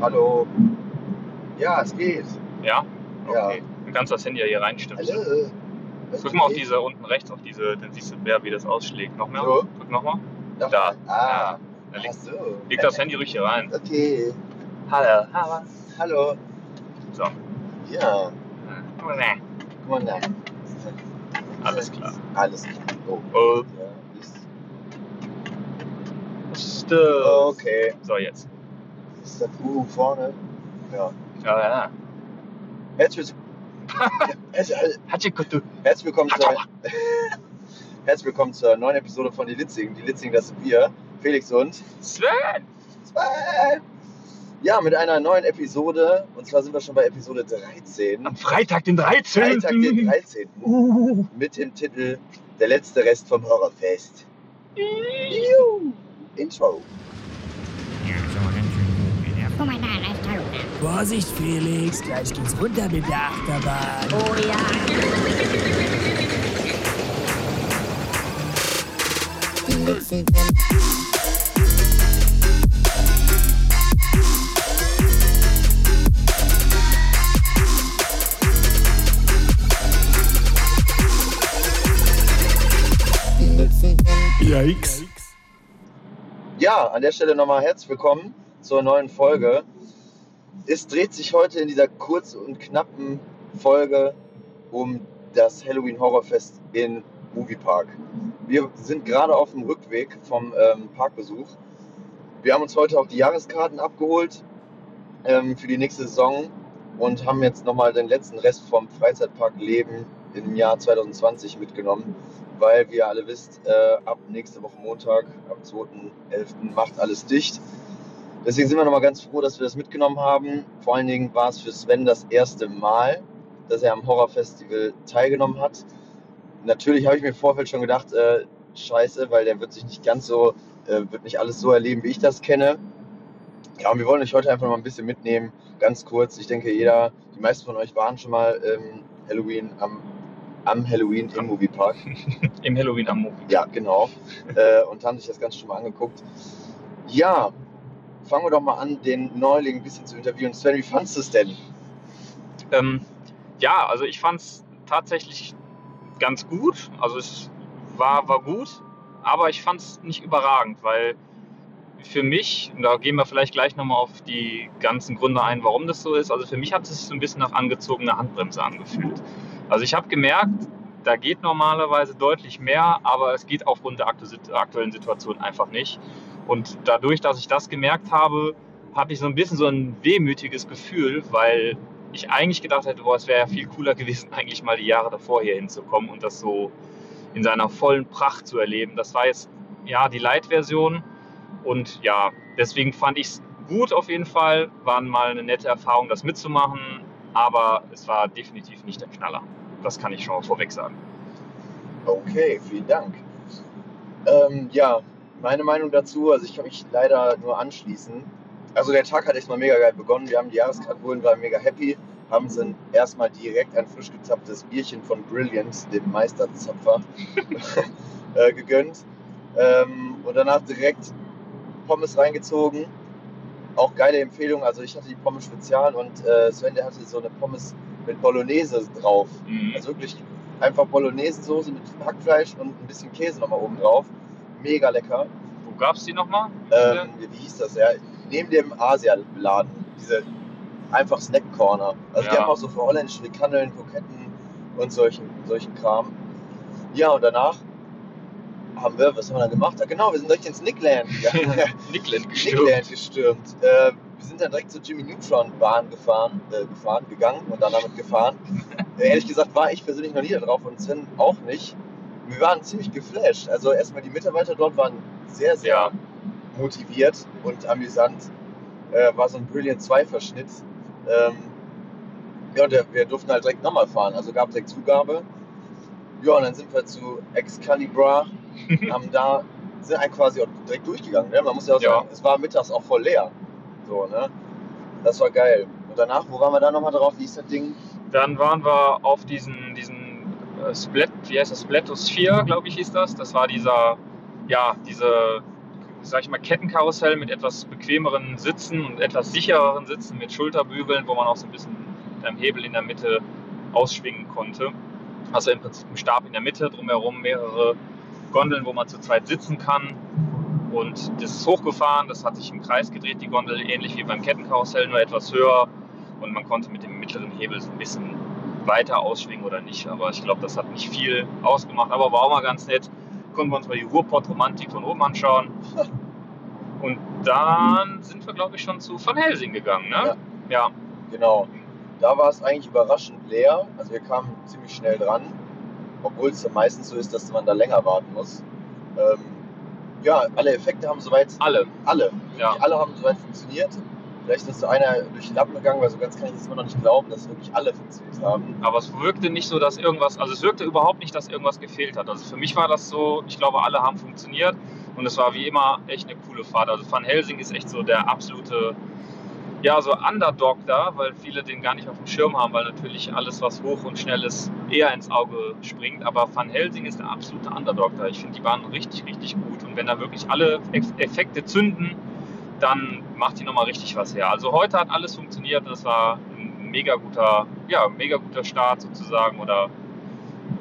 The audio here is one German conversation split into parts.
Hallo. Ja, es geht. Ja? Ja. Okay. Du kannst das Handy ja hier reinstiften. Hallo. Drück mal auf diese unten rechts, auf diese, dann siehst du wer, wie das ausschlägt. Noch mehr? So. Drück nochmal. Doch. Da. Ah. Ja. Dann Ach leg, so. leg das Handy ruhig hier rein. Okay. Hallo. Hallo. Hallo. So. Ja. Guck mal da. Alles klar. Alles klar. Oh. Oh, Ja, das? okay. So, jetzt. Ist das U vorne? Ja. Ja, ja. Herzlich, herzlich, willkommen zur, herzlich willkommen zur neuen Episode von Die Litzigen. Die Litzigen, das sind wir. Felix und Sven! Sven. Ja, mit einer neuen Episode. Und zwar sind wir schon bei Episode 13. Am Freitag, den 13. Freitag, den 13. Uh. Mit dem Titel Der letzte Rest vom Horrorfest. Juhu. Intro. Ja, so ganz schön gut. Ja. Guck mal da, da ist Taluna. Vorsicht, Felix, gleich geht's runter mit der Achterbahn. Oh ja. Yikes. Ja, an der Stelle nochmal herzlich willkommen zur neuen Folge. Es dreht sich heute in dieser kurz und knappen Folge um das Halloween Horrorfest in Moviepark. Wir sind gerade auf dem Rückweg vom ähm, Parkbesuch. Wir haben uns heute auch die Jahreskarten abgeholt ähm, für die nächste Saison und haben jetzt nochmal den letzten Rest vom Freizeitpark Leben im Jahr 2020 mitgenommen, weil wie ihr alle wisst, äh, ab nächste Woche Montag, am 2.11. macht alles dicht. Deswegen sind wir nochmal ganz froh, dass wir das mitgenommen haben. Vor allen Dingen war es für Sven das erste Mal, dass er am Horrorfestival teilgenommen hat. Natürlich habe ich mir im Vorfeld schon gedacht, äh, scheiße, weil der wird sich nicht ganz so, äh, wird nicht alles so erleben, wie ich das kenne. Ja, und wir wollen euch heute einfach mal ein bisschen mitnehmen, ganz kurz. Ich denke, jeder, die meisten von euch waren schon mal ähm, Halloween am, am Halloween im Moviepark. Im Halloween am Movie. Ja, genau. äh, und haben sich das Ganze schon mal angeguckt. Ja, fangen wir doch mal an, den Neuling ein bisschen zu interviewen. Sven, wie fandest du es denn? Ähm, ja, also ich fand es tatsächlich ganz gut. Also es war, war gut, aber ich fand es nicht überragend, weil für mich, und da gehen wir vielleicht gleich nochmal auf die ganzen Gründe ein, warum das so ist, also für mich hat es so ein bisschen nach angezogener Handbremse angefühlt. Also ich habe gemerkt, da geht normalerweise deutlich mehr, aber es geht aufgrund der aktu- aktuellen Situation einfach nicht. Und dadurch, dass ich das gemerkt habe, hatte ich so ein bisschen so ein wehmütiges Gefühl, weil ich eigentlich gedacht hätte, boah, es wäre ja viel cooler gewesen, eigentlich mal die Jahre davor hier hinzukommen und das so in seiner vollen Pracht zu erleben. Das war jetzt ja die Light-Version und ja, deswegen fand ich es gut auf jeden Fall. War mal eine nette Erfahrung, das mitzumachen, aber es war definitiv nicht der Knaller. Das kann ich schon mal vorweg sagen. Okay, vielen Dank. Ähm, ja, meine Meinung dazu, also ich kann mich leider nur anschließen. Also der Tag hat erstmal mega geil begonnen. Wir haben die Jahreskarte geholt, waren mega happy. Haben uns dann erstmal direkt ein frisch gezapftes Bierchen von Brilliant, dem Meisterzapfer, äh, gegönnt. Ähm, und danach direkt Pommes reingezogen. Auch geile Empfehlung. Also ich hatte die Pommes Spezial und äh, Sven, der hatte so eine Pommes mit Bolognese drauf. Mhm. Also wirklich einfach Bolognese-Soße mit Hackfleisch und ein bisschen Käse nochmal oben drauf. Mega lecker. Wo gab es die nochmal? Ähm, wie hieß das? Ja, neben dem Asialaden. Diese einfach Snack-Corner. Also die Ja. haben auch so für holländische Frikandel, Kroketten und solchen, solchen Kram. Ja, und danach haben wir, was haben wir dann gemacht? Ah, genau, wir sind direkt ins Nickland. Nickland gestürmt. Nickland gestürmt. Äh, wir sind dann direkt zur Jimmy Neutron Bahn gefahren, äh, gefahren, gegangen und dann damit gefahren. äh, ehrlich gesagt war ich persönlich noch nie da drauf und Sven auch nicht. Wir waren ziemlich geflasht. Also erstmal die Mitarbeiter dort waren sehr, sehr Ja. motiviert und amüsant. Äh, war so ein Brilliant 2 Verschnitt. Ähm, ja, und der, wir durften halt direkt nochmal fahren. Also gab es direkt Zugabe. Ja, und dann sind wir zu Excalibur, haben da, sind halt quasi auch direkt durchgegangen. Ne? Man muss ja auch Ja. sagen, es war mittags auch voll leer. So, ne? Das war geil. Und danach, wo waren wir da nochmal drauf? Wie ist das Ding? Dann waren wir auf diesen, diesen Splat, wie heißt das? Splatosphere, glaube ich, hieß das. Das war dieser, ja, diese sag ich mal, Kettenkarussell mit etwas bequemeren Sitzen und etwas sichereren Sitzen mit Schulterbügeln, wo man auch so ein bisschen mit einem Hebel in der Mitte ausschwingen konnte. Also im Prinzip einen Stab in der Mitte, drumherum mehrere Gondeln, wo man zu zweit sitzen kann. Und das ist hochgefahren, das hat sich im Kreis gedreht, die Gondel, ähnlich wie beim Kettenkarussell, nur etwas höher. Und man konnte mit dem mittleren Hebel so ein bisschen weiter ausschwingen oder nicht. Aber ich glaube, das hat nicht viel ausgemacht, aber war auch mal ganz nett. Konnten wir uns mal die Ruhrpott-Romantik von oben anschauen. Und dann sind wir, glaube ich, schon zu Van Helsing gegangen, ne? Ja. Genau. Da war es eigentlich überraschend leer. Also wir kamen ziemlich schnell dran, obwohl es ja meistens so ist, dass man da länger warten muss. Ähm, ja, alle Effekte haben soweit, Alle. alle, Ja. alle haben soweit funktioniert. Vielleicht ist so einer durch die Lappen gegangen, weil so ganz kann ich das immer noch nicht glauben, dass wirklich alle funktioniert haben. Aber es wirkte nicht so, dass irgendwas, also es wirkte überhaupt nicht, dass irgendwas gefehlt hat. Also für mich war das so, ich glaube, alle haben funktioniert und es war wie immer echt eine coole Fahrt. Also Van Helsing ist echt so der absolute, ja, so Underdog da, weil viele den gar nicht auf dem Schirm haben, weil natürlich alles, was hoch und schnell ist, eher ins Auge springt. Aber Van Helsing ist der absolute Underdog da. Ich finde, die waren richtig, richtig gut. Und wenn da wirklich alle Eff- Effekte zünden, dann macht die nochmal richtig was her. Also heute hat alles funktioniert. Das war ein mega guter, ja, mega guter Start sozusagen. Oder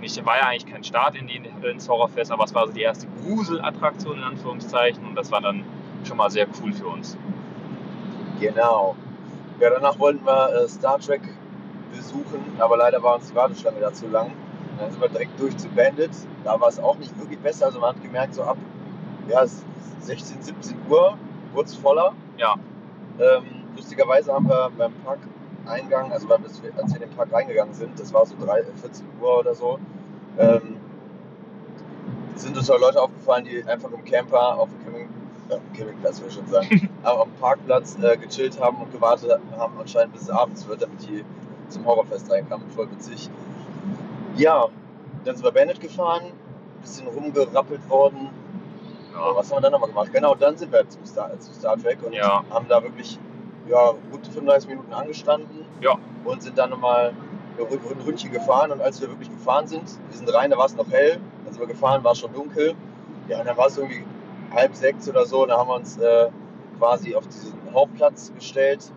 nicht, war ja eigentlich kein Start in die, ins Horrorfest, aber es war so die erste Gruselattraktion in Anführungszeichen. Und das war dann schon mal sehr cool für uns. Genau. Ja, danach wollten wir äh, Star Trek besuchen, aber leider war uns die Warteschlange da zu lang. Dann sind wir direkt durch zu Bandit. Da war es auch nicht wirklich besser. Also man hat gemerkt, so ab ja, 16, 17 Uhr es voller. Ja. Ähm, lustigerweise haben wir beim Parkeingang, also beim, als wir in den Park reingegangen sind, das war so 3, 14 Uhr oder so, ähm, sind uns auch Leute aufgefallen, die einfach im Camper auf dem Camping, äh, Campingplatz würde ich schon sagen, aber auf dem Parkplatz äh, gechillt haben und gewartet haben anscheinend bis es abends wird, damit die zum Horrorfest reinkamen. Voll witzig. Ja, dann sind wir Bandit gefahren, bisschen rumgerappelt worden. Aber was haben wir dann nochmal gemacht? Genau, dann sind wir zu Star, zu Star Trek und Ja. haben da wirklich ja, gut 35 Minuten angestanden Ja. und sind dann nochmal ein Ründchen gefahren. Und als wir wirklich gefahren sind, wir sind rein, da war es noch hell, sind wir gefahren, war es schon dunkel. Ja, und dann war es irgendwie halb sechs oder so. Und dann haben wir uns äh, quasi auf diesen Hauptplatz gestellt.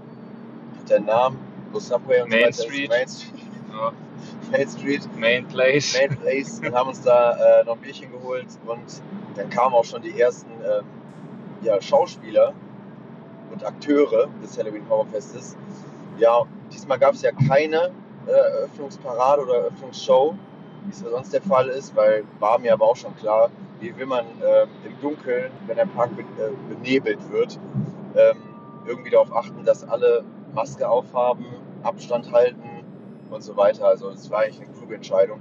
Hat der Namen, wo Subway und Main so weiter Street. ist. Main Street. Ja. Main Street. Main Place. Main Place und haben uns da äh, noch ein Bierchen geholt und dann kamen auch schon die ersten ähm, ja, Schauspieler und Akteure des Halloween Horror Festes. Ja, diesmal gab es ja keine äh, Eröffnungsparade oder Eröffnungsshow, wie es sonst der Fall ist, weil war mir aber auch schon klar, wie will man ähm, im Dunkeln, wenn der Park be äh, benebelt wird, ähm, irgendwie darauf achten, dass alle Maske aufhaben, Abstand halten und so weiter. Also das war eigentlich eine kluge Entscheidung.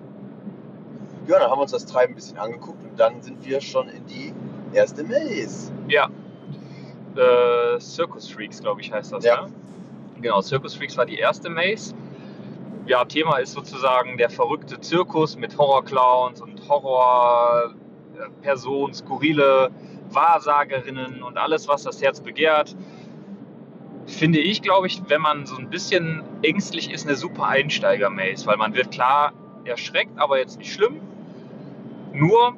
Ja, dann haben wir uns das Treiben ein bisschen angeguckt und dann sind wir schon in die erste Maze. Ja. Äh, Circus Freaks, glaube ich, heißt das. Ja. Ne? Genau, Circus Freaks war die erste Maze. Ja, Thema ist sozusagen der verrückte Zirkus mit Horrorclowns und Horrorpersonen, skurrile Wahrsagerinnen und alles, was das Herz begehrt. Finde ich, glaube ich, wenn man so ein bisschen ängstlich ist, eine super Einsteiger-Maze, weil man wird klar erschreckt, aber jetzt nicht schlimm. Nur,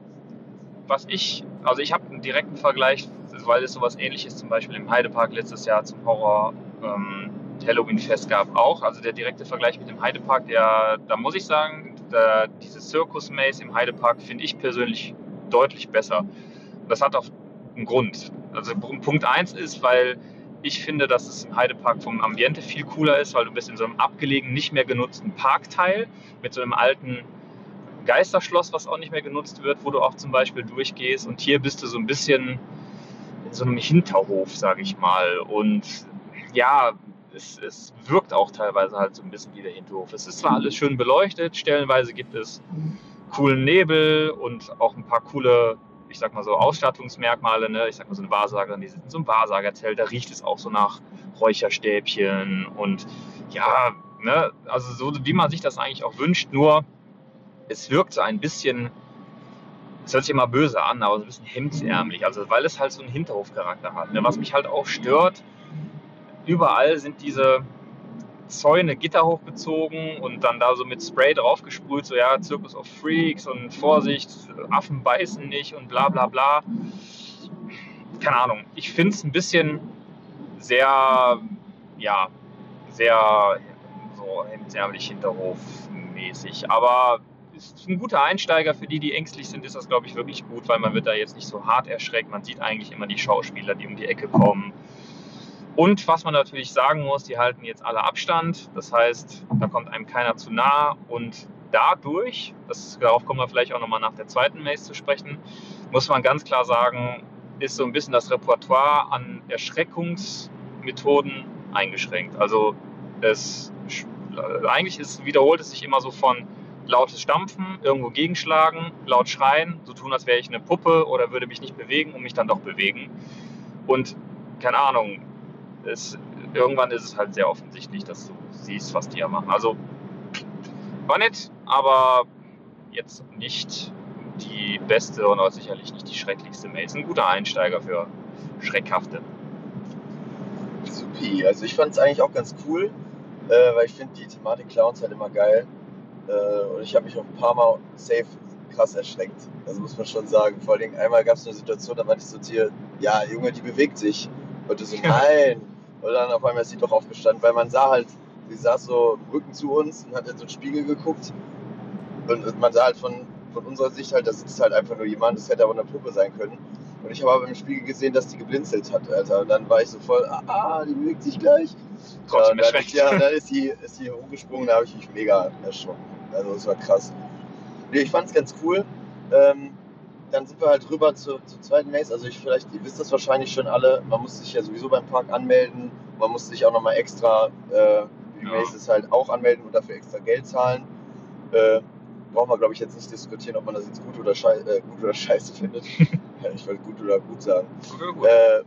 was ich, also ich habe einen direkten Vergleich, weil es sowas ähnliches zum Beispiel im Heidepark letztes Jahr zum Horror ähm, Halloween-Fest gab auch. Also der direkte Vergleich mit dem Heidepark, der, da muss ich sagen, der, diese Circus Maze im Heidepark finde ich persönlich deutlich besser. Das hat auch einen Grund. Also Punkt 1 ist, weil ich finde, dass es im Heidepark vom Ambiente viel cooler ist, weil du bist in so einem abgelegenen, nicht mehr genutzten Parkteil mit so einem alten Geisterschloss, was auch nicht mehr genutzt wird, wo du auch zum Beispiel durchgehst. Und hier bist du so ein bisschen in so einem Hinterhof, sage ich mal. Und ja, es, es wirkt auch teilweise halt so ein bisschen wie der Hinterhof. Es ist zwar alles schön beleuchtet, stellenweise gibt es coolen Nebel und auch ein paar coole, ich sag mal so, Ausstattungsmerkmale. Ne? Ich sag mal so eine Wahrsagerin, die sitzt in so einem Wahrsagerzelt, da riecht es auch so nach Räucherstäbchen und ja, ne? also so wie man sich das eigentlich auch wünscht, nur es wirkt so ein bisschen, es hört sich immer böse an, aber so ein bisschen hemdsärmlich, also weil es halt so einen Hinterhofcharakter hat. Ne? Was mich halt auch stört, überall sind diese Zäune Gitter hochgezogen und dann da so mit Spray draufgesprüht, so ja, Circus of Freaks und Vorsicht, Affen beißen nicht und bla bla bla. keine Ahnung, ich finde es ein bisschen sehr, ja, sehr so hemdsärmlich hinterhofmäßig. Aber ist ein guter Einsteiger für die, die ängstlich sind, ist das, glaube ich, wirklich gut, weil man wird da jetzt nicht so hart erschreckt. Man sieht eigentlich immer die Schauspieler, die um die Ecke kommen. Und was man natürlich sagen muss, die halten jetzt alle Abstand. Das heißt, da kommt einem keiner zu nah. Und dadurch, das, darauf kommen wir vielleicht auch nochmal nach der zweiten Maze zu sprechen, muss man ganz klar sagen, ist so ein bisschen das Repertoire an Erschreckungsmethoden eingeschränkt. Also es, eigentlich ist, wiederholt es sich immer so von lautes Stampfen, irgendwo gegenschlagen, laut schreien, so tun, als wäre ich eine Puppe oder würde mich nicht bewegen und mich dann doch bewegen. Und keine Ahnung, es, irgendwann ist es halt sehr offensichtlich, dass du siehst, was die ja machen. Also war nett, aber jetzt nicht die beste und auch sicherlich nicht die schrecklichste Maze. Ein guter Einsteiger für Schreckhafte. Supi. Also ich fand es eigentlich auch ganz cool, äh, weil ich finde die Thematik Clowns halt immer geil. Äh, und ich habe mich auch ein paar Mal safe krass erschreckt. Also muss man schon sagen. Vor allen Dingen einmal gab es eine Situation, da meinte ich so zu dir, ja, Junge, die bewegt sich. Und du so, nein. Und dann auf einmal ist sie doch aufgestanden, weil man sah halt, sie saß so Rücken zu uns und hat in so einen Spiegel geguckt. Und man sah halt von, von unserer Sicht halt, da sitzt halt einfach nur jemand, das hätte aber eine Puppe sein können. Und ich habe aber im Spiegel gesehen, dass die geblinzelt hat, Alter. Und dann war ich so voll, ah, die bewegt sich gleich. Trotzdem ja, dann, ja, dann ist sie, ist sie hochgesprungen, da habe ich mich mega erschrocken. Also das war krass. Nee, ich fand es ganz cool. Ähm, dann sind wir halt rüber zur, zur zweiten Maze. Also ich vielleicht, ihr wisst das wahrscheinlich schon alle, man muss sich ja sowieso beim Park anmelden. Man muss sich auch nochmal extra äh, die Ja. Mazes halt auch anmelden und dafür extra Geld zahlen. Äh, brauchen wir, glaube ich, jetzt nicht diskutieren, ob man das jetzt gut oder, schei äh, gut oder scheiße findet. Ich wollte gut oder gut sagen. Gut, gut. Äh,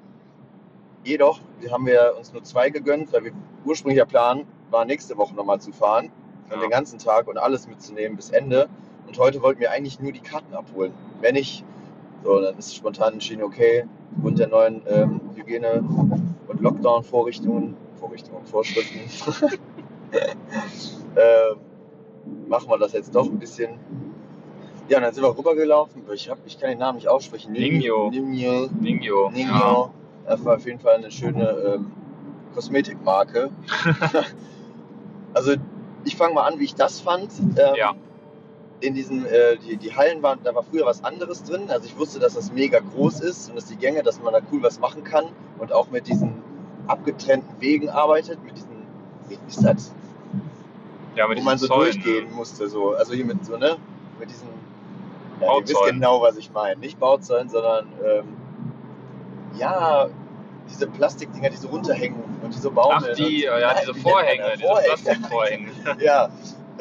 jedoch wir haben wir uns nur zwei gegönnt, weil wir ursprünglicher Plan war, nächste Woche nochmal zu fahren. Und Ja. den ganzen Tag und alles mitzunehmen bis Ende. Und heute wollten wir eigentlich nur die Karten abholen. Wenn ich, so, dann ist spontan entschieden, okay, aufgrund der neuen ähm, Hygiene- und Lockdown-Vorrichtungen, Vorrichtungen, Vorschriften, äh, machen wir das jetzt doch ein bisschen. Ja, und dann sind wir rübergelaufen. Ich, hab, ich kann den Namen nicht aussprechen. Ningyo. Ningyo. Ningyo. Ningyo. Das war auf jeden Fall eine schöne ähm, Kosmetikmarke. also ich fange mal an, wie ich das fand. Ähm, Ja. In diesen, äh, die, die Hallen waren, da war früher was anderes drin. Also ich wusste, dass das mega groß ist und dass die Gänge, dass man da cool was machen kann und auch mit diesen abgetrennten Wegen arbeitet, mit diesen, wie ist das? Ja, mit wo man so Zäunen, durchgehen musste, so. Also hier mit so, ne? Mit diesen, ja, ihr wisst genau, was ich meine. Nicht Bauzäunen, sondern, ähm, ja, diese Plastikdinger, die so runterhängen und die so baumeln. Ach, die, ja, Nein, diese Vorhänge, das? diese Plastikvorhänge. ja,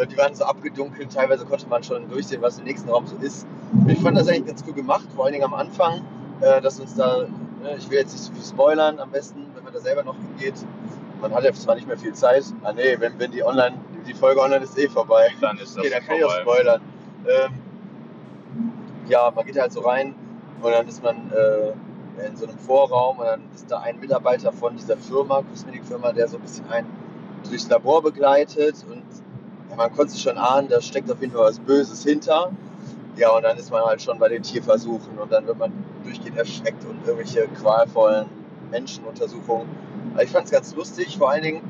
die waren so abgedunkelt, teilweise konnte man schon durchsehen, was im nächsten Raum so ist. Ich fand das eigentlich ganz cool gemacht, vor allen Dingen am Anfang, äh, dass uns da, ne, ich will jetzt nicht so viel spoilern, am besten, wenn man da selber noch hingeht. Man hat ja zwar nicht mehr viel Zeit, ah nee, wenn, wenn die online, die Folge online ist eh vorbei. Dann ist das Okay, dann kann ich auch vorbei. spoilern. Ähm, ja, man geht halt so rein und dann ist man äh, in so einem Vorraum und dann ist da ein Mitarbeiter von dieser Firma, Kosmetikfirma, der so ein bisschen einen durchs Labor begleitet und ja, man konnte sich schon ahnen, da steckt auf jeden Fall was Böses hinter. Ja, und dann ist man halt schon bei den Tierversuchen und dann wird man durchgehend erschreckt und irgendwelche qualvollen Menschenuntersuchungen. Aber ich fand es ganz lustig, vor allen Dingen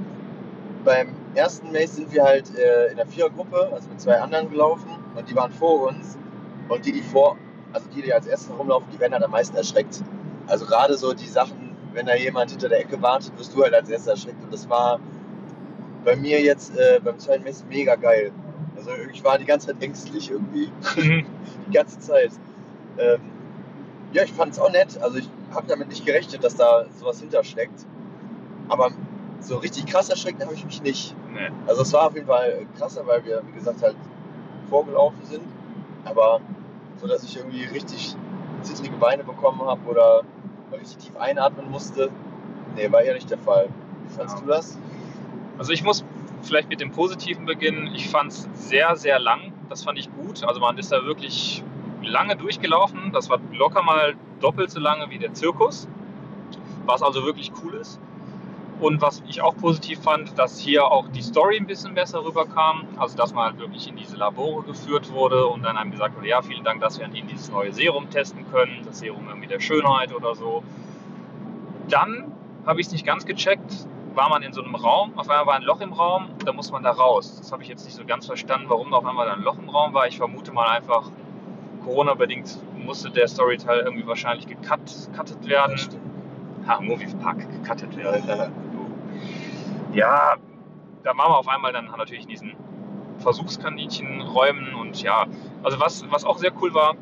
beim ersten Maze sind wir halt äh, in der Vierergruppe, also mit zwei anderen gelaufen und die waren vor uns und die, die vor, also die, die als erstes rumlaufen, die werden halt am meisten erschreckt. Also gerade so die Sachen, wenn da jemand hinter der Ecke wartet, wirst du halt als erster erschreckt und das war bei mir jetzt äh, beim zweiten Maze mega geil. Also ich war die ganze Zeit ängstlich irgendwie, Mhm. die ganze Zeit. Ähm, ja, ich fand es auch nett. Also ich habe damit nicht gerechnet, dass da sowas hintersteckt. Aber so richtig krass erschreckt habe ich mich nicht. Nee. Also es war auf jeden Fall krasser, weil wir, wie gesagt, halt vorgelaufen sind. Aber so, dass ich irgendwie richtig zittrige Beine bekommen habe oder richtig tief einatmen musste, nee, war eher nicht der Fall. Wie fandst Ja. du das? Also ich muss vielleicht mit dem Positiven beginnen. Ich fand es sehr, sehr lang. Das fand ich gut. Also man ist da wirklich lange durchgelaufen. Das war locker mal doppelt so lange wie der Zirkus. Was also wirklich cool ist. Und was ich auch positiv fand, dass hier auch die Story ein bisschen besser rüberkam. Also dass man halt wirklich in diese Labore geführt wurde und dann einem gesagt wurde, ja, vielen Dank, dass wir an Ihnen dieses neue Serum testen können. Das Serum irgendwie der Schönheit oder so. dann habe ich es nicht ganz gecheckt, war man in so einem Raum, auf einmal war ein Loch im Raum, da muss man da raus. Das habe ich jetzt nicht so ganz verstanden, warum da auf einmal da ein Loch im Raum war. Ich vermute mal einfach, Corona-bedingt musste der Storyteil irgendwie wahrscheinlich gecut, gecuttet werden. Stimmt. Ha, Movie Park gecuttet werden. Ja, da waren wir auf einmal dann natürlich in diesen Versuchskaninchenräumen und ja, also was, was auch sehr cool war,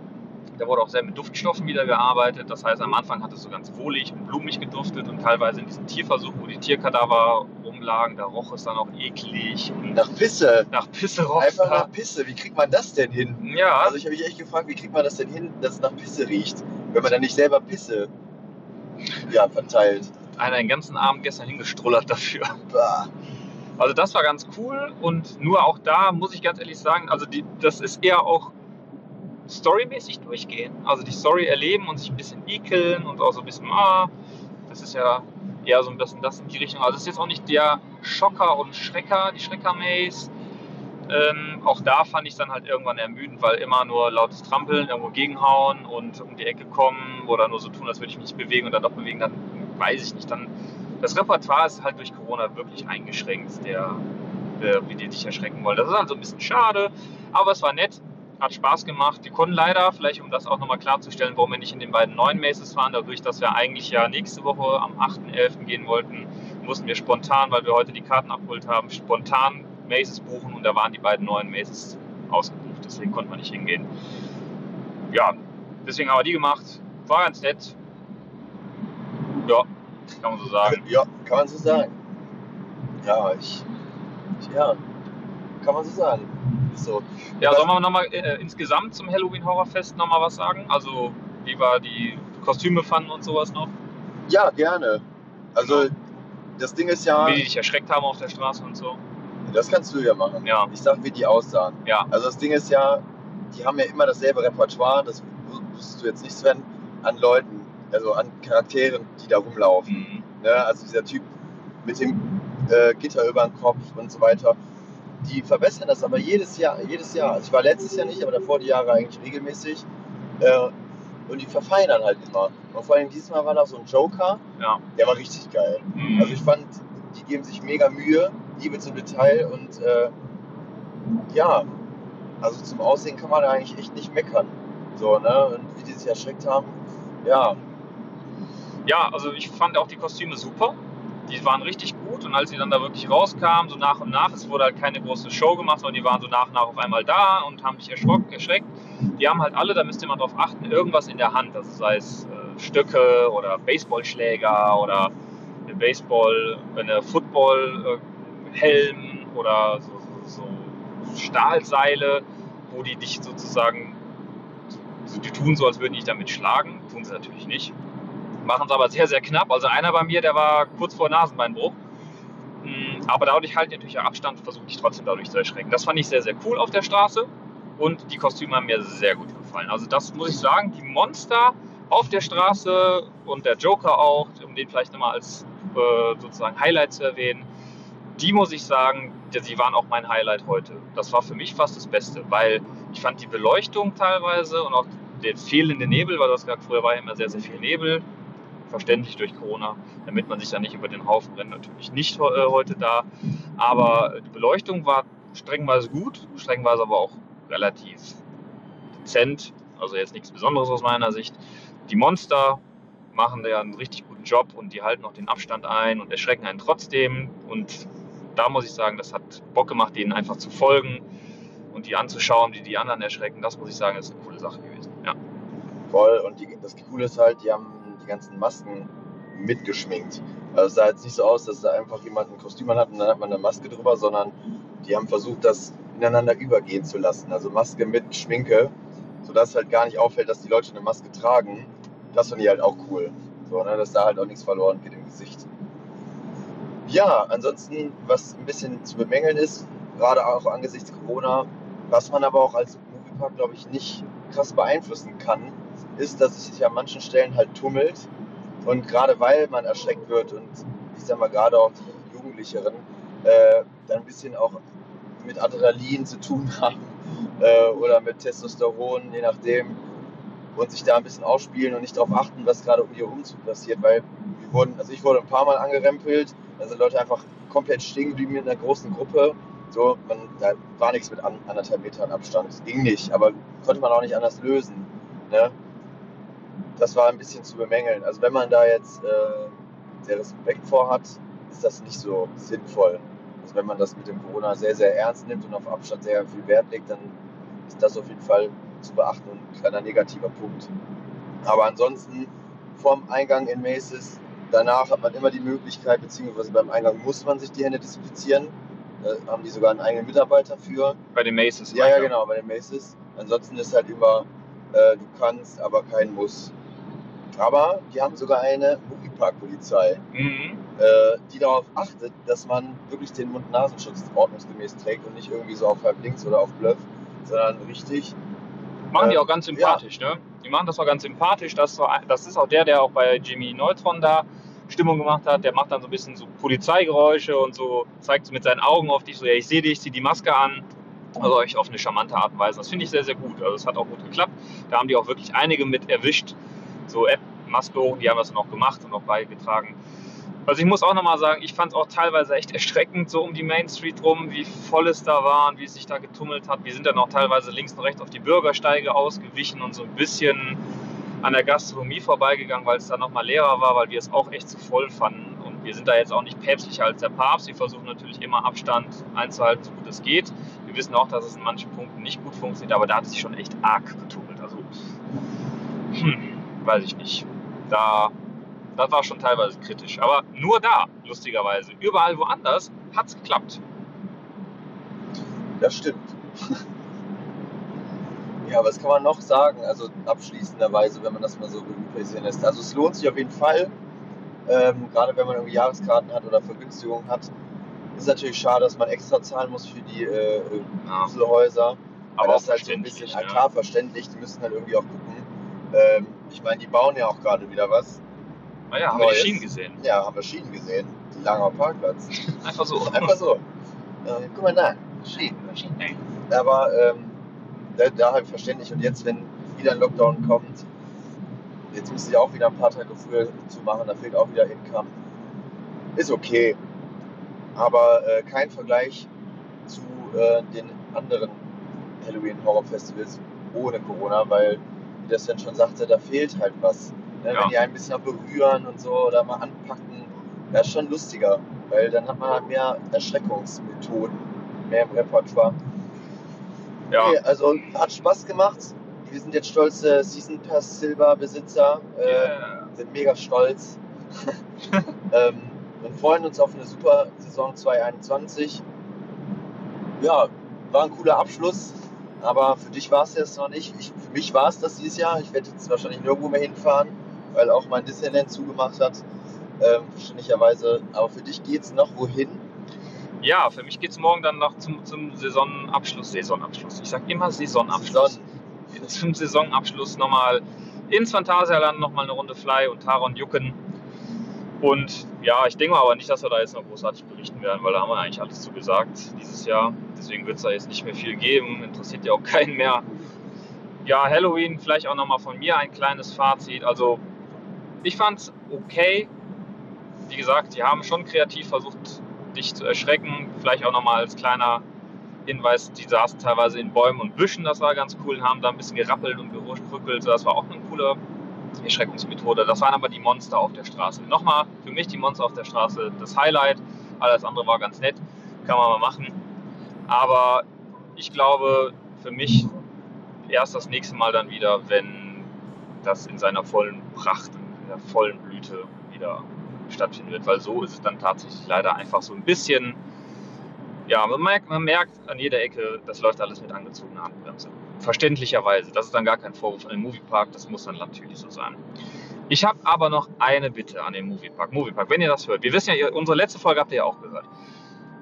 da wurde auch sehr mit Duftstoffen wieder gearbeitet. Das heißt, am Anfang hat es so ganz wohlig und blumig geduftet und teilweise in diesen Tierversuchen, wo die Tierkadaver rumlagen, da roch es dann auch eklig und Nach Pisse. nach Pisse roch es Einfach nach Pisse. Wie kriegt man das denn hin? Ja, Also ich habe mich echt gefragt, wie kriegt man das denn hin, dass es nach Pisse riecht, wenn man dann nicht selber Pisse ja, verteilt. Einer den ganzen Abend gestern hingestrullert dafür. Also das war ganz cool und nur auch da muss ich ganz ehrlich sagen, also die, das ist eher auch storymäßig durchgehen, also die Story erleben und sich ein bisschen ekeln und auch so ein bisschen, ah, das ist ja eher so ein bisschen das in die Richtung. Also es ist jetzt auch nicht der Schocker und Schrecker, die Schrecker-Maze. Ähm, auch da fand ich dann halt irgendwann ermüdend, weil immer nur lautes Trampeln, irgendwo gegenhauen und um die Ecke kommen oder nur so tun, als würde ich mich nicht bewegen und dann doch bewegen, dann weiß ich nicht. Dann das Repertoire ist halt durch Corona wirklich eingeschränkt, der, äh, wie die dich erschrecken wollen. Das ist also ein bisschen schade, aber es war nett, hat Spaß gemacht. Die konnten leider, vielleicht um das auch nochmal klarzustellen, warum wir nicht in den beiden neuen Maces fahren, dadurch, dass wir eigentlich ja nächste Woche am 8.11. gehen wollten, mussten wir spontan, weil wir heute die Karten abgeholt haben, spontan Maces buchen und da waren die beiden neuen Maces ausgebucht. Deswegen konnten wir nicht hingehen. Ja, deswegen haben wir die gemacht. War ganz nett. Ja, kann man so sagen. Ja, kann man so sagen. Ja, ich, ja, kann man so sagen. So. Ja, sollen wir nochmal äh, insgesamt zum Halloween Horrorfest nochmal was sagen? Also, wie wir die Kostüme fanden und sowas noch? Ja, gerne. Also das Ding ist ja, Wie die dich erschreckt haben auf der Straße und so? das kannst du ja machen. Ja, Ich sag, wie die aussahen. ja. Also das Ding ist ja, die haben ja immer dasselbe Repertoire, das wusstest du jetzt nicht, Sven, an Leuten, also an Charakteren, die da rumlaufen. Mhm. Ne? Also dieser Typ mit dem äh, Gitter über den Kopf und so weiter. Die verbessern das aber jedes Jahr, jedes Jahr. Also ich war letztes Jahr nicht, aber davor die Jahre eigentlich regelmäßig. Äh, und die verfeinern halt immer. Und vor allem diesmal war da so ein Joker, Ja. der war richtig geil. Mhm. Also ich fand, die geben sich mega Mühe, Liebe zum Detail und äh, ja, also zum Aussehen kann man da eigentlich echt nicht meckern. So, ne? Und wie die sich erschreckt haben, ja, Ja, also ich fand auch die Kostüme super. Die waren richtig gut und als sie dann da wirklich rauskamen, so nach und nach, es wurde halt keine große Show gemacht, sondern die waren so nach und nach auf einmal da und haben dich erschrock, erschreckt. Die haben halt alle, da müsst ihr mal drauf achten, irgendwas in der Hand. Also sei es äh, Stöcke oder Baseballschläger oder eine Baseball, eine Football-Helm oder so, so, so Stahlseile, wo die dich sozusagen, so, die tun so, als würden die dich damit schlagen. Tun sie natürlich nicht machen es aber sehr, sehr knapp. Also einer bei mir, der war kurz vor Nasenbeinbruch. Mm, Aber dadurch halt natürlich Abstand versucht ich trotzdem dadurch zu erschrecken. Das fand ich sehr, sehr cool auf der Straße und die Kostüme haben mir sehr gut gefallen. Also das muss ich sagen, die Monster auf der Straße und der Joker auch, um den vielleicht nochmal als äh, sozusagen Highlight zu erwähnen, die muss ich sagen, die waren auch mein Highlight heute. Das war für mich fast das Beste, weil ich fand die Beleuchtung teilweise und auch den fehlenden Nebel, weil das gesagt, früher war ja immer sehr, sehr viel Nebel, verständlich durch Corona, damit man sich da nicht über den Haufen rennt, natürlich nicht äh, heute da. Aber die Beleuchtung war strengweise gut, strengweise aber auch relativ dezent, also jetzt nichts Besonderes aus meiner Sicht. Die Monster machen da ja einen richtig guten Job und die halten auch den Abstand ein und erschrecken einen trotzdem. Und da muss ich sagen, das hat Bock gemacht, denen einfach zu folgen und die anzuschauen, wie die anderen erschrecken. Das muss ich sagen, ist eine coole Sache gewesen. Ja. voll. Und die, das Coole ist halt, die haben die ganzen Masken mitgeschminkt. Also es sah jetzt nicht so aus, dass da einfach jemand ein Kostüm hat und dann hat man eine Maske drüber, sondern die haben versucht, das ineinander übergehen zu lassen. Also Maske mit Schminke, sodass halt gar nicht auffällt, dass die Leute eine Maske tragen. Das finde ich halt auch cool. So, ne, dass da halt auch nichts verloren geht im Gesicht. Ja, ansonsten, was ein bisschen zu bemängeln ist, gerade auch angesichts Corona, was man aber auch als Moviepark, glaube ich, nicht krass beeinflussen kann, ist, dass es sich an manchen Stellen halt tummelt. Und gerade weil man erschreckt wird und ich sag mal gerade auch die Jugendlicheren äh, dann ein bisschen auch mit Adrenalin zu tun haben äh, oder mit Testosteron, je nachdem, und sich da ein bisschen ausspielen und nicht darauf achten, was gerade um ihr Umzug passiert, weil Wir wurden, also ich wurde ein paar Mal angerempelt, sind Leute einfach komplett stehen geblieben in einer großen Gruppe. So, man, da war nichts mit an, anderthalb Metern Abstand. Das ging nicht, aber konnte man auch nicht anders lösen. Ne? Das war ein bisschen zu bemängeln. Also wenn man da jetzt äh, sehr Respekt vor hat, ist das nicht so sinnvoll. Also wenn man das mit dem Corona sehr, sehr ernst nimmt und auf Abstand sehr viel Wert legt, dann ist das auf jeden Fall zu beachten und ein kleiner negativer Punkt. Aber ansonsten vorm Eingang in Maces, danach hat man immer die Möglichkeit, beziehungsweise beim Eingang muss man sich die Hände desinfizieren. Da haben die sogar einen eigenen Mitarbeiter für. Bei den Maces. Ja, ja, genau, bei den Maces. Ansonsten ist halt immer, äh, du kannst, aber kein Muss. Aber die haben sogar eine Moviepark-Polizei, Mhm. äh, die darauf achtet, dass man wirklich den Mund-Nasenschutz ordnungsgemäß trägt und nicht irgendwie so auf halb links oder auf Bluff, sondern richtig. Machen die Äh, auch ganz sympathisch, ne? Die machen das auch ganz sympathisch. Das das ist auch der, der auch bei Jimmy Neutron da Stimmung gemacht hat. Der macht dann so ein bisschen so Polizeigeräusche und so zeigt mit seinen Augen auf dich, so, ja, ich sehe dich, zieh die Maske an. Also echt auf eine charmante Art und Weise. Das finde ich sehr, sehr gut. Also es hat auch gut geklappt. Da haben die auch wirklich einige mit erwischt. So App, Maske hoch, die haben das auch gemacht und auch beigetragen. Also ich muss auch nochmal sagen, ich fand es auch teilweise echt erschreckend, so um die Main Street rum, wie voll es da war und wie es sich da getummelt hat. Wir sind dann auch teilweise links und rechts auf die Bürgersteige ausgewichen und so ein bisschen an der Gastronomie vorbeigegangen, weil es da nochmal leerer war, weil wir es auch echt zu voll fanden. Und wir sind da jetzt auch nicht päpstlicher als der Papst. Wir versuchen natürlich immer Abstand einzuhalten, so gut es geht. Wir wissen auch, dass es in manchen Punkten nicht gut funktioniert, aber da hat es sich schon echt arg getummelt. Also, hm, weiß ich nicht. Da, das war schon teilweise kritisch. Aber nur da, lustigerweise. Überall woanders hat es geklappt. Das stimmt. ja, was kann man noch sagen? Also abschließenderweise, wenn man das mal so passieren lässt. Also es lohnt sich auf jeden Fall, ähm, gerade wenn man irgendwie Jahreskarten hat oder Vergünstigungen hat. Ist natürlich schade, dass man extra zahlen muss für die äh. Inselhäuser. Aber das ist halt so ein bisschen ja. ne? klar verständlich. Die müssen halt irgendwie auch gucken. Ähm, ich meine, die bauen ja auch gerade wieder was. Naja, haben wir die Neues. Schienen gesehen. Ja, haben wir Schienen gesehen. Dem Parkplatz. Einfach so. Einfach so. Äh, guck mal da, Schienen. Schienen. Aber ähm, da, da halt verständlich. Und jetzt, wenn wieder ein Lockdown kommt, jetzt müssen sie auch wieder ein paar Tage früher zumachen, da fehlt auch wieder Income. Ist okay. Aber äh, kein Vergleich zu äh, den anderen Halloween-Horror-Festivals ohne Corona, weil, wie das dann schon sagte, da fehlt halt was. Ne? Ja. Wenn die einen ein bisschen berühren und so oder mal anpacken, ist schon lustiger, weil dann hat man halt mehr Erschreckungsmethoden, mehr im Repertoire. Ja, Nee, also hat Spaß gemacht. Wir sind jetzt stolze Season Pass Silber Besitzer, äh, Yeah. sind mega stolz ähm, und freuen uns auf eine super Saison 2021. Ja, war ein cooler Abschluss, aber für dich war es jetzt noch nicht. Ich, für mich war es das dieses Jahr. Ich werde jetzt wahrscheinlich nirgendwo mehr hinfahren, weil auch mein Disneyland zugemacht hat. Ähm, verständlicherweise. Aber für dich geht es noch wohin? Ja, für mich geht es morgen dann noch zum, zum Saisonabschluss. Saisonabschluss. Ich sag immer Saisonabschluss. Zum Saisonabschluss nochmal ins Phantasialand nochmal eine Runde Fly und Taron jucken. Und ja, ich denke aber nicht, dass wir da jetzt noch großartig berichten werden, weil da haben wir eigentlich alles zugesagt dieses Jahr. Deswegen wird es da jetzt nicht mehr viel geben. Interessiert ja auch keinen mehr. Ja, Halloween, vielleicht auch nochmal von mir ein kleines Fazit. Also, ich fand's okay. Wie gesagt, die haben schon kreativ versucht, dich zu erschrecken. Vielleicht auch nochmal als kleiner Hinweis, die saßen teilweise in Bäumen und Büschen, das war ganz cool, haben da ein bisschen gerappelt und gerückelt, das war auch eine coole Erschreckungsmethode. Das waren aber die Monster auf der Straße. Nochmal, für mich die Monster auf der Straße das Highlight, alles andere war ganz nett, kann man mal machen. Aber ich glaube, für mich erst das nächste Mal dann wieder, wenn das in seiner vollen Pracht, in der vollen Blüte wieder stattfinden wird, weil so ist es dann tatsächlich leider einfach so ein bisschen ja, man merkt, man merkt an jeder Ecke, das läuft alles mit angezogener Handbremse. Verständlicherweise. Das ist dann gar kein Vorwurf an den Moviepark, das muss dann natürlich so sein. Ich habe aber noch eine Bitte an den Moviepark. Moviepark, wenn ihr das hört, wir wissen ja, unsere letzte Folge habt ihr ja auch gehört.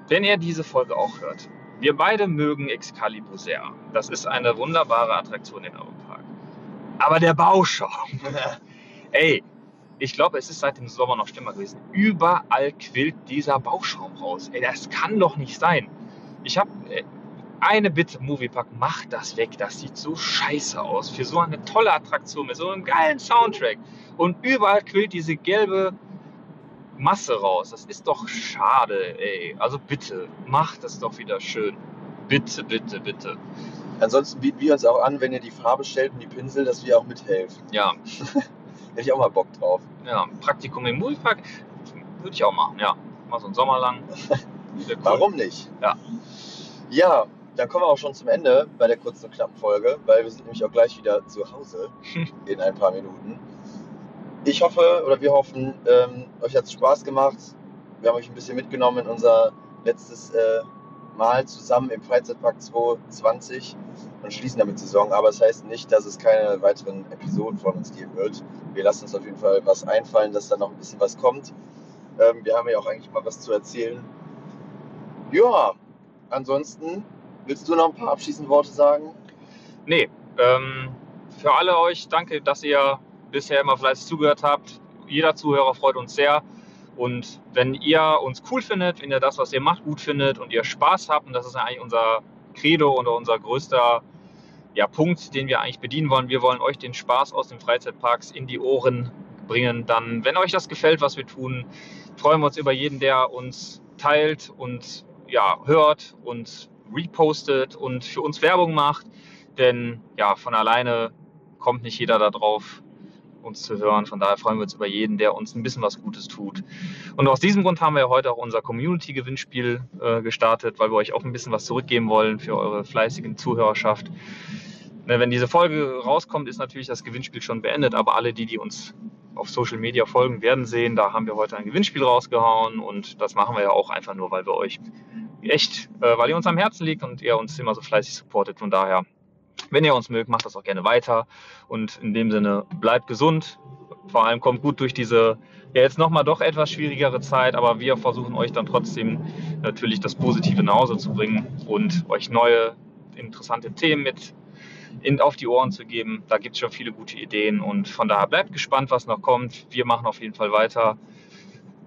Wenn ihr diese Folge auch hört, wir beide mögen Excalibur sehr. Das ist eine wunderbare Attraktion in eurem Park. Aber der Bauschaum, ey, ich glaube, es ist seit dem Sommer noch schlimmer gewesen. Überall quillt dieser Bauschaum raus. Ey, das kann doch nicht sein. Ich habe äh, eine Bitte, Moviepark, macht das weg. Das sieht so scheiße aus. Für so eine tolle Attraktion mit so einem geilen Soundtrack. Und überall quillt diese gelbe Masse raus. Das ist doch schade, ey. Also bitte, macht das doch wieder schön. Bitte, bitte, bitte. Ansonsten bieten wir uns auch an, wenn ihr die Farbe stellt und die Pinsel, dass wir auch mithelfen. Ja, Hätte ich auch mal Bock drauf. ja, Praktikum im Moviepark würde ich auch machen, ja. Mal so einen Sommer lang. Cool. Warum nicht? Ja. Ja, dann kommen wir auch schon zum Ende bei der kurzen und knappen Folge, weil wir sind nämlich auch gleich wieder zu Hause in ein paar Minuten. Ich hoffe oder wir hoffen, ähm, euch hat es Spaß gemacht. Wir haben euch ein bisschen mitgenommen in unser letztes äh, Mal zusammen im Freizeitpark 2020 und schließen damit die Saison. Aber es das heißt nicht, dass es keine weiteren Episoden von uns geben wird. Wir lassen uns auf jeden Fall was einfallen, dass da noch ein bisschen was kommt. Ähm, wir haben ja auch eigentlich mal was zu erzählen. Ja, ansonsten willst du noch ein paar abschließende Worte sagen? Nee, ähm, für alle euch danke, dass ihr bisher immer fleißig zugehört habt. Jeder Zuhörer freut uns sehr. Und wenn ihr uns cool findet, wenn ihr das, was ihr macht, gut findet und ihr Spaß habt, und das ist eigentlich unser Credo oder unser größter ja, Punkt, den wir eigentlich bedienen wollen, wir wollen euch den Spaß aus den Freizeitparks in die Ohren bringen, dann, wenn euch das gefällt, was wir tun, freuen wir uns über jeden, der uns teilt und ja, hört und repostet und für uns Werbung macht. Denn ja, von alleine kommt nicht jeder da drauf, uns zu hören. Von daher freuen wir uns über jeden, der uns ein bisschen was Gutes tut. Und aus diesem Grund haben wir heute auch unser Community-Gewinnspiel äh, gestartet, weil wir euch auch ein bisschen was zurückgeben wollen für eure fleißigen Zuhörerschaft. Ne, wenn diese Folge rauskommt, ist natürlich das Gewinnspiel schon beendet, aber alle, die, die uns auf Social Media folgen, werden sehen, da haben wir heute ein Gewinnspiel rausgehauen und das machen wir ja auch einfach nur, weil wir euch echt, äh, weil ihr uns am Herzen liegt und ihr uns immer so fleißig supportet. Von daher, wenn ihr uns mögt, macht das auch gerne weiter und in dem Sinne bleibt gesund. Vor allem kommt gut durch diese ja jetzt nochmal doch etwas schwierigere Zeit, aber wir versuchen euch dann trotzdem natürlich das Positive nach Hause zu bringen und euch neue interessante Themen mit in, auf die Ohren zu geben. Da gibt es schon viele gute Ideen und von daher bleibt gespannt, was noch kommt. Wir machen auf jeden Fall weiter.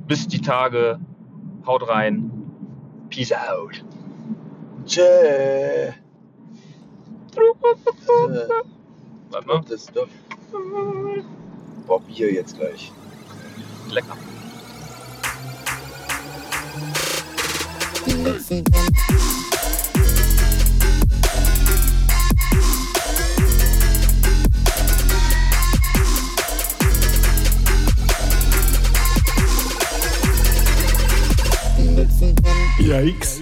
Bis die Tage. Haut rein. Peace out. Tschö. Äh, Warte mal. das ist doch. Boah, Bier jetzt gleich. Lecker. Yikes.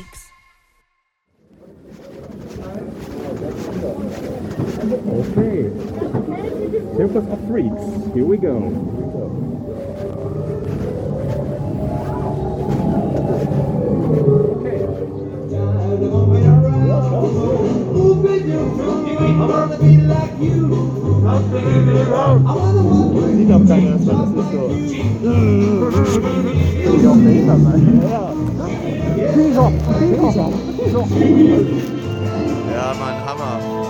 Okay. Circus of Freaks. Here we go. Sieht auch keiner, das ist nicht so. Sieht auch dahinter sein. Ja. Wieso? Wieso? Wieso? Ja, Mann, Hammer.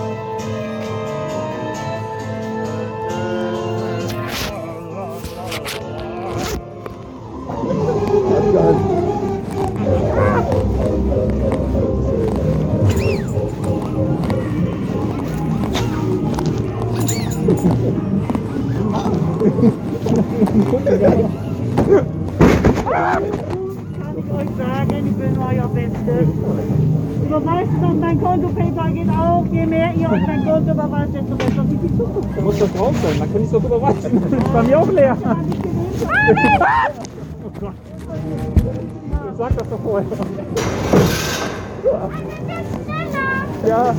Überweist es auf mein Konto, PayPal geht auch. Je mehr ihr auf mein Konto überweist, desto besser sieht die Zukunft aus. Muss das drauf sein, dann kann ich das überweisen. Das ist bei mir auch leer. Sag das doch vorher. Ja. Ja,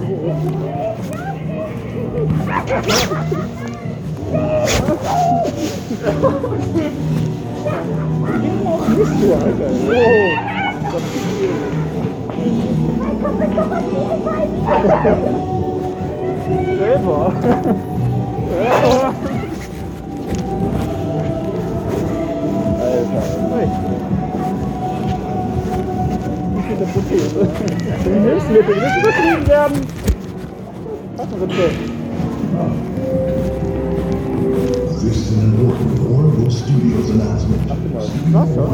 den Nase eine Prothese? Ein Hilfsmittel, die müssen übertrieben werden. Kassenrippe. This is an important Warner Studios announcement. Ach genau, Wasser.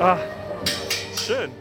Ah, schön.